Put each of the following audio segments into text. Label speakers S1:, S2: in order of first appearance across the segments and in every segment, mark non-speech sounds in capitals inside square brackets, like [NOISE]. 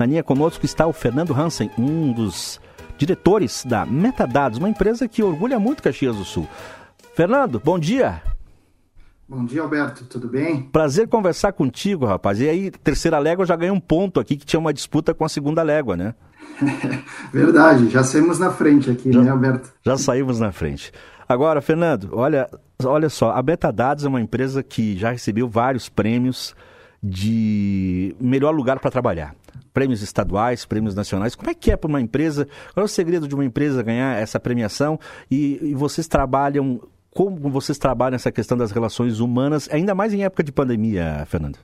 S1: Na linha conosco está o Fernando Hansen, um dos diretores da Metadados, uma empresa que orgulha muito Caxias do Sul. Fernando, bom dia.
S2: Bom dia, Alberto. Tudo bem?
S1: Prazer conversar contigo, rapaz. E aí, terceira légua já ganhou um ponto aqui, que tinha uma disputa com a segunda légua, né? [LAUGHS]
S2: Verdade, já saímos na frente aqui, já, né, Alberto?
S1: Já saímos na frente. Agora, Fernando, olha, olha só, a Betadados é uma empresa que já recebeu vários prêmios de melhor lugar para trabalhar. Prêmios estaduais, prêmios nacionais. Como é que é para uma empresa? Qual é o segredo de uma empresa ganhar essa premiação? E, e vocês trabalham como vocês trabalham essa questão das relações humanas, ainda mais em época de pandemia, Fernando?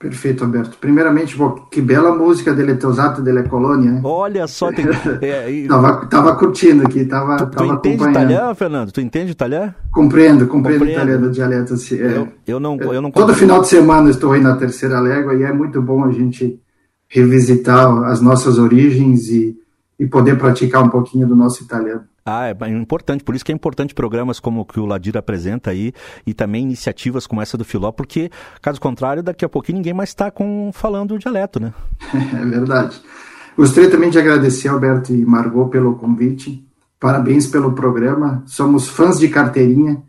S2: Perfeito, Alberto. Primeiramente, que bela música dele Teusato delle Colônia. Né?
S1: Olha só, tem... [LAUGHS]
S2: é, e... tava, tava curtindo aqui, tava,
S1: tu,
S2: tava
S1: tu entende italiano, Fernando? Tu entende italiano?
S2: Compreendo, compreendo, compreendo. italiano, dialeto. Assim,
S1: é, eu, eu, não, eu não
S2: Todo final de semana estou aí na terceira légua e é muito bom a gente revisitar as nossas origens e, e poder praticar um pouquinho do nosso italiano.
S1: Ah, é importante, por isso que é importante programas como o que o Ladir apresenta aí e também iniciativas como essa do Filó, porque, caso contrário, daqui a pouquinho ninguém mais está falando o dialeto, né? [LAUGHS]
S2: É verdade. Gostaria também de agradecer, Alberto e Margot, pelo convite. Parabéns pelo programa. Somos fãs de carteirinha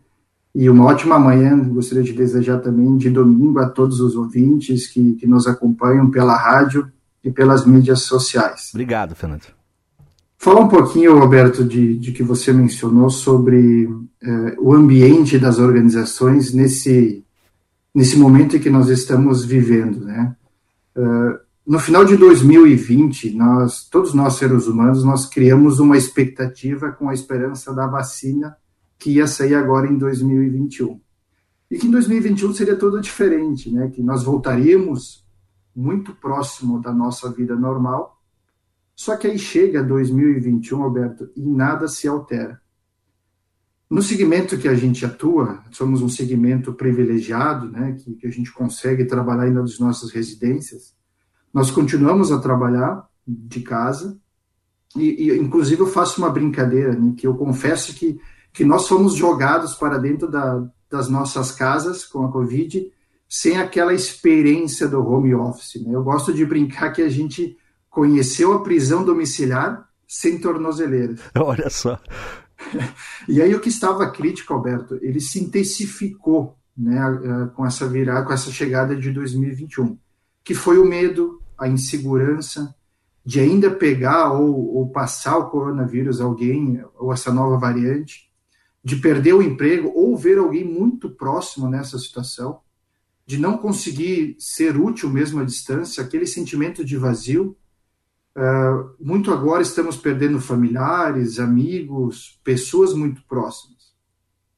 S2: e uma ótima manhã. Gostaria de desejar também de domingo a todos os ouvintes que, que nos acompanham pela rádio e pelas mídias sociais.
S1: Obrigado, Fernando.
S2: Falar um pouquinho, Roberto, de, de que você mencionou sobre eh, o ambiente das organizações nesse, nesse momento em que nós estamos vivendo, né? Uh, no final de 2020, nós, todos nós seres humanos, nós criamos uma expectativa com a esperança da vacina que ia sair agora em 2021. E que em 2021 seria tudo diferente, né? Que nós voltaríamos muito próximo da nossa vida normal só que aí chega 2021, Alberto, e nada se altera. No segmento que a gente atua, somos um segmento privilegiado, né, que, que a gente consegue trabalhar ainda nas nossas residências. Nós continuamos a trabalhar de casa, e, e inclusive eu faço uma brincadeira, né, que eu confesso que, que nós fomos jogados para dentro da, das nossas casas com a Covid, sem aquela experiência do home office. Né? Eu gosto de brincar que a gente conheceu a prisão domiciliar sem tornozeleira. [LAUGHS]
S1: Olha só.
S2: E aí o que estava crítico, Alberto, ele se intensificou né, com essa virada, com essa chegada de 2021, que foi o medo, a insegurança de ainda pegar ou, ou passar o coronavírus a alguém, ou essa nova variante, de perder o emprego ou ver alguém muito próximo nessa situação, de não conseguir ser útil mesmo à distância, aquele sentimento de vazio, Uh, muito agora estamos perdendo familiares, amigos, pessoas muito próximas.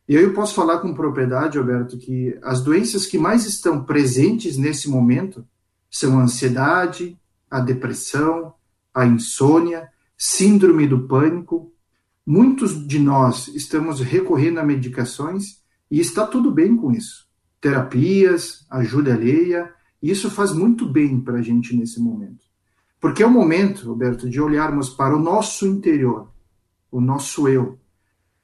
S2: E aí eu posso falar com propriedade, Alberto, que as doenças que mais estão presentes nesse momento são a ansiedade, a depressão, a insônia, síndrome do pânico. Muitos de nós estamos recorrendo a medicações e está tudo bem com isso. Terapias, ajuda alheia, isso faz muito bem para a gente nesse momento. Porque é o momento, Roberto, de olharmos para o nosso interior, o nosso eu.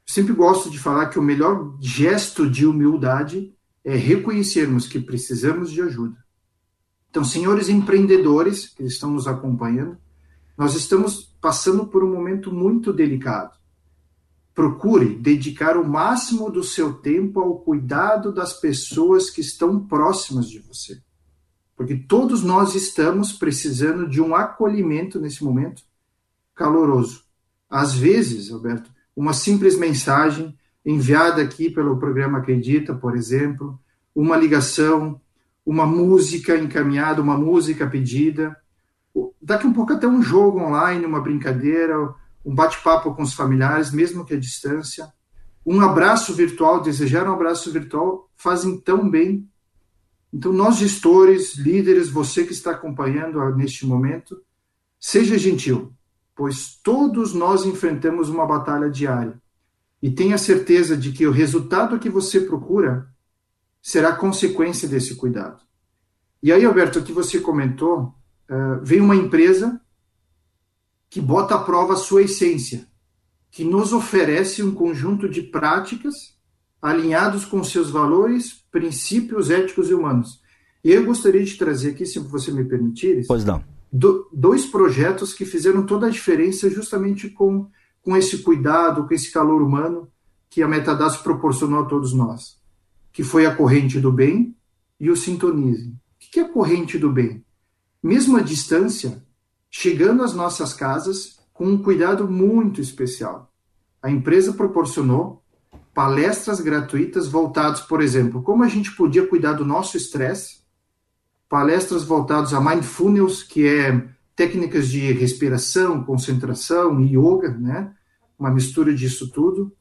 S2: Sempre gosto de falar que o melhor gesto de humildade é reconhecermos que precisamos de ajuda. Então, senhores empreendedores que estão nos acompanhando, nós estamos passando por um momento muito delicado. Procure dedicar o máximo do seu tempo ao cuidado das pessoas que estão próximas de você. Porque todos nós estamos precisando de um acolhimento nesse momento caloroso. Às vezes, Alberto, uma simples mensagem enviada aqui pelo programa Acredita, por exemplo, uma ligação, uma música encaminhada, uma música pedida, daqui um pouco até um jogo online, uma brincadeira, um bate-papo com os familiares, mesmo que à distância, um abraço virtual, desejar um abraço virtual fazem tão bem então, nós gestores, líderes, você que está acompanhando neste momento, seja gentil, pois todos nós enfrentamos uma batalha diária. E tenha certeza de que o resultado que você procura será consequência desse cuidado. E aí, Alberto, o que você comentou, uh, vem uma empresa que bota à prova a sua essência, que nos oferece um conjunto de práticas alinhados com seus valores, princípios éticos e humanos. E eu gostaria de trazer aqui, se você me permitir,
S1: pois não.
S2: do, dois projetos que fizeram toda a diferença justamente com, com esse cuidado, com esse calor humano que a Metadados proporcionou a todos nós, que foi a corrente do bem e o sintonize. O que é a corrente do bem? Mesmo à distância, chegando às nossas casas com um cuidado muito especial. A empresa proporcionou palestras gratuitas voltadas, por exemplo, como a gente podia cuidar do nosso estresse, palestras voltadas a mindfulness, que é técnicas de respiração, concentração e yoga, né? Uma mistura disso tudo.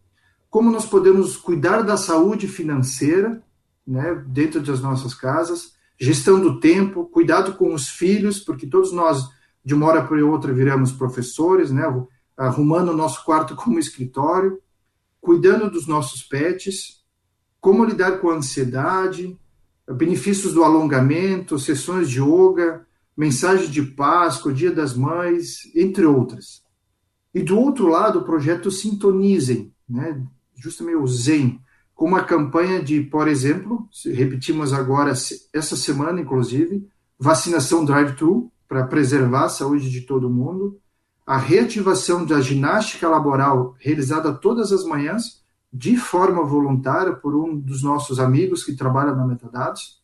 S2: Como nós podemos cuidar da saúde financeira, né, dentro das nossas casas, gestão do tempo, cuidado com os filhos, porque todos nós de uma hora para outra viramos professores, né, arrumando o nosso quarto [LAUGHS] como escritório, cuidando dos nossos pets, como lidar com a ansiedade, benefícios do alongamento, sessões de yoga, mensagem de Páscoa, Dia das Mães, entre outras. E do outro lado, o projeto Sintonizem, né, justamente o Zen, com uma campanha de, por exemplo, repetimos agora essa semana, inclusive, vacinação drive-thru para preservar a saúde de todo mundo, a reativação da ginástica laboral realizada todas as manhãs de forma voluntária por um dos nossos amigos que trabalha na Metadados,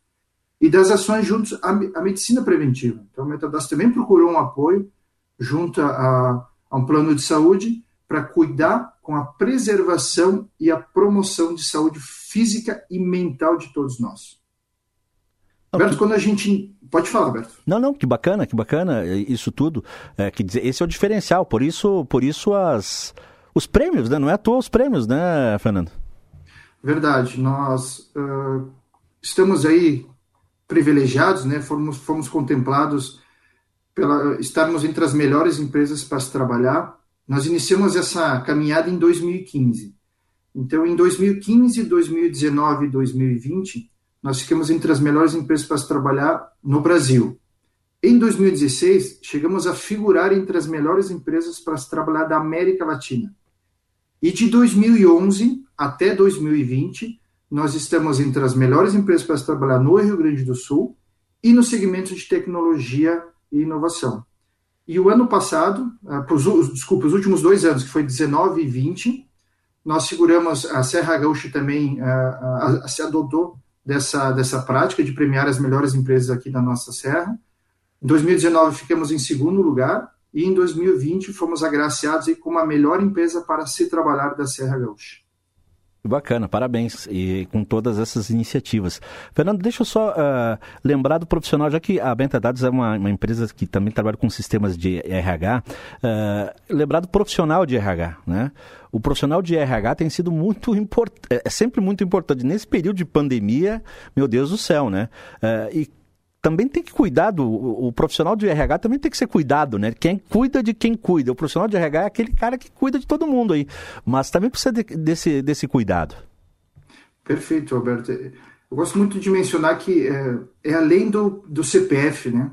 S2: e das ações juntos à, à medicina preventiva. Então, a Metadados também procurou um apoio junto a, a um plano de saúde para cuidar com a preservação e a promoção de saúde física e mental de todos nós. Alberto, quando a gente. Pode falar, Alberto.
S1: Não, não, que bacana, que bacana isso tudo. É, que dizer, esse é o diferencial, por isso, por isso as os prêmios, né? Não é à toa os prêmios, né, Fernando?
S2: Verdade. Nós uh, estamos aí privilegiados, né? Fomos, fomos contemplados pela estarmos entre as melhores empresas para se trabalhar. Nós iniciamos essa caminhada em 2015. Então, em 2015, 2019 e 2020, nós ficamos entre as melhores empresas para se trabalhar no Brasil. Em 2016, chegamos a figurar entre as melhores empresas para se trabalhar da América Latina. E de 2011 até 2020, nós estamos entre as melhores empresas para se trabalhar no Rio Grande do Sul e no segmento de tecnologia e inovação. E o ano passado, uh, pros, desculpa, os últimos dois anos, que foi 19 e 20, nós seguramos, a Serra Gaúcha também uh, uh, se adotou dessa, dessa prática de premiar as melhores empresas aqui da nossa Serra. Em 2019 ficamos em segundo lugar e em 2020 fomos agraciados aí como a melhor empresa para se trabalhar da Serra Gaúcha.
S1: Bacana, parabéns e com todas essas iniciativas. Fernando, deixa eu só uh, lembrar do profissional, já que a Benta Dados é uma, uma, empresa que também trabalha com sistemas de RH, uh, ah, lembrar do profissional de RH, né? O profissional de RH tem sido muito importante, é, é sempre muito importante. Nesse período de pandemia, meu Deus do céu, né? Uh, e também tem que cuidar do. O, o, profissional de RH também tem que ser cuidado, né? Quem cuida de quem cuida. O profissional de RH é aquele cara que cuida de todo mundo aí. Mas também precisa de, desse, desse cuidado.
S2: Perfeito, Alberto. Eu gosto muito de mencionar que é, é além do, do CPF, né?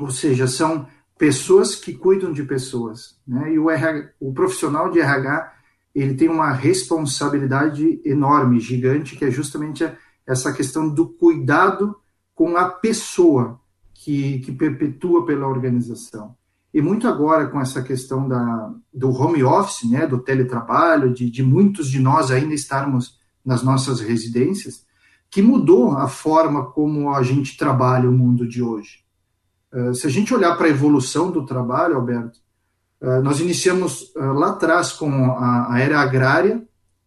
S2: Ou seja, são pessoas que cuidam de pessoas. Né? E o, RH, o profissional de RH ele tem uma responsabilidade enorme, gigante, que é justamente essa questão do cuidado com a pessoa que, que perpetua pela organização. E muito agora com essa questão da, do home office, né, do teletrabalho, de, de muitos de nós ainda estarmos nas nossas residências, que mudou a forma como a gente trabalha o mundo de hoje. Uh, se a gente olhar para a evolução do trabalho, Alberto, uh, nós iniciamos uh, lá atrás com a, a, era agrária,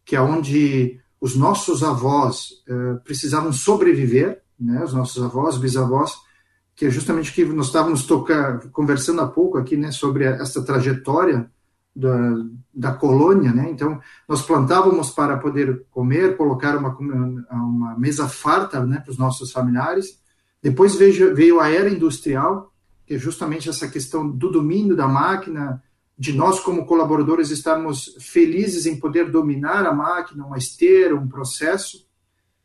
S2: que é onde os nossos avós precisavam sobreviver, né, os nossos avós, bisavós, que é justamente que nós estávamos tocando, conversando há pouco aqui, né, sobre essa trajetória da, da colônia, né? Então, nós plantávamos para poder comer, colocar uma, uma mesa farta, né, para os nossos familiares. Depois veio, veio a era industrial, que é justamente essa questão do domínio da máquina, de nós como colaboradores estarmos felizes em poder dominar a máquina, uma esteira, um processo.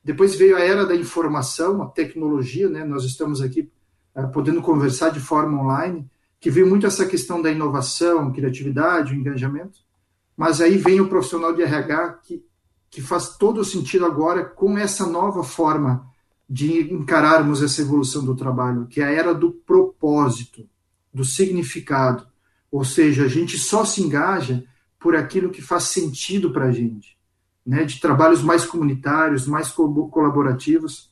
S2: Depois veio a era da informação, a tecnologia, né? Nós estamos aqui uh, podendo conversar de forma online, que veio muito essa questão da inovação, criatividade, engajamento. Mas aí vem o profissional de RH que, que faz todo o sentido agora com essa nova forma de encararmos essa evolução do trabalho, que é a era do propósito. do significado. Ou seja, a gente só se engaja por aquilo que faz sentido para a gente, né? de trabalhos mais comunitários, mais colaborativos.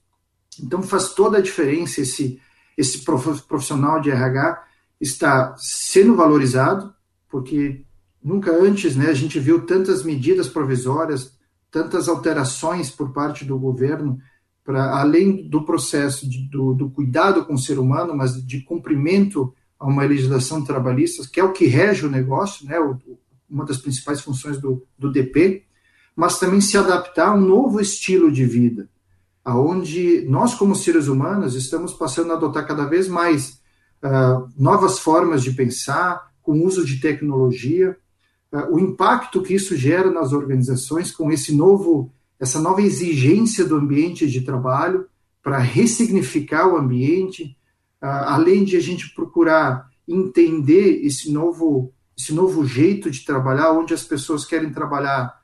S2: Então faz toda a diferença esse, esse profissional de RH está sendo valorizado, porque nunca antes né, a gente viu tantas medidas provisórias, tantas alterações por parte do governo, para além do processo de, do, do, cuidado com o ser humano, mas de cumprimento a uma legislação trabalhista, que é o que rege o negócio, né, o, uma das principais funções do, do DP, mas também se adaptar a um novo estilo de vida, aonde nós como seres humanos estamos passando a adotar cada vez mais uh, novas formas de pensar, com uso de tecnologia, uh, o impacto que isso gera nas organizações com esse novo, essa nova exigência do ambiente de trabalho para ressignificar o ambiente, uh, além de a gente procurar entender esse novo, esse novo jeito de trabalhar, onde as pessoas querem trabalhar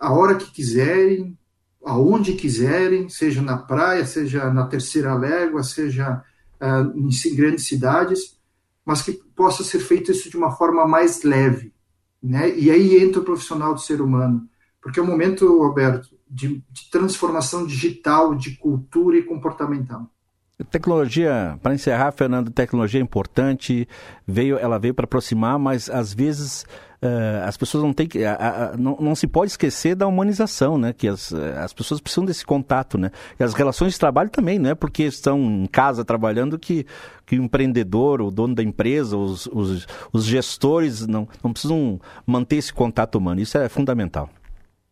S2: a hora que quiserem, aonde quiserem, seja na praia, seja na terceira légua, seja uh, em grandes cidades, mas que possa ser feito isso de uma forma mais leve, né? E aí entra o profissional do ser humano, porque é um momento, Roberto, de, de transformação digital, de cultura e comportamental.
S1: Tecnologia, para encerrar, Fernando, tecnologia é importante, veio, ela veio para aproximar, mas às vezes uh, as pessoas não têm que. A, a, não, não, se pode esquecer da humanização, né? Que as, as pessoas precisam desse contato, né? E as relações de trabalho também, não é porque estão em casa trabalhando que, que o empreendedor, o dono da empresa, os, os, os gestores não, não precisam manter esse contato humano. Isso é fundamental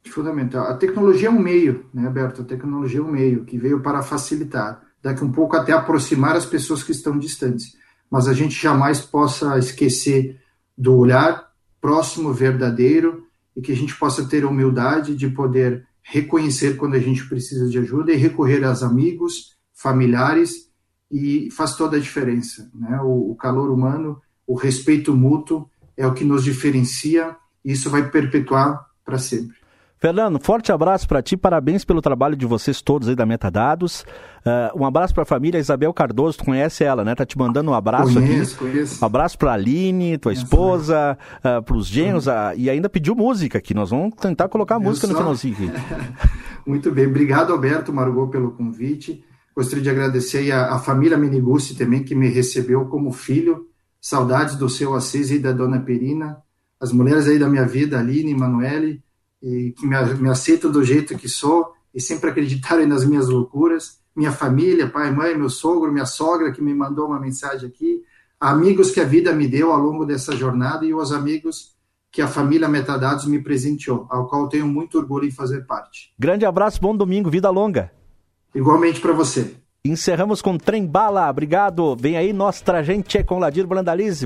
S2: fundamental. A tecnologia é um meio, né, Alberto? A tecnologia é um meio que veio para facilitar daqui um pouco até aproximar as pessoas que estão distantes. Mas a gente jamais possa esquecer do olhar próximo, verdadeiro, e que a gente possa ter a humildade de poder reconhecer quando a gente precisa de ajuda e recorrer aos amigos, familiares, e faz toda a diferença. Né? O, o calor humano, o respeito mútuo é o que nos diferencia e isso vai perpetuar para sempre.
S1: Fernando, forte abraço para ti, parabéns pelo trabalho de vocês todos aí da Metadados. Uh, um abraço para a família Isabel Cardoso, tu conhece ela, né? Tá te mandando um abraço
S2: conheço,
S1: aqui.
S2: Conheço.
S1: Um abraço para a Aline, tua conheço, esposa, uh, para os gênios, uh, e ainda pediu música aqui. Nós vamos tentar colocar a música no finalzinho aqui. [LAUGHS]
S2: Muito bem, obrigado Alberto Margot pelo convite. Gostaria de agradecer a, a família Minigusti também que me recebeu como filho. Saudades do seu Assis e da dona Perina. As mulheres aí da minha vida, Aline, Emanuele e que me, me aceitam do jeito que sou e sempre acreditaram nas minhas loucuras. Minha família, pai, mãe, meu sogro, minha sogra que me mandou uma mensagem aqui, amigos que a vida me deu ao longo dessa jornada e os amigos que a família Metadados me presenteou, ao qual tenho muito orgulho em fazer parte.
S1: Grande abraço, bom domingo, vida longa.
S2: Igualmente para você.
S1: Encerramos com Trem Bala, obrigado. Vem aí Nostra Gente com Ladir Brandalize.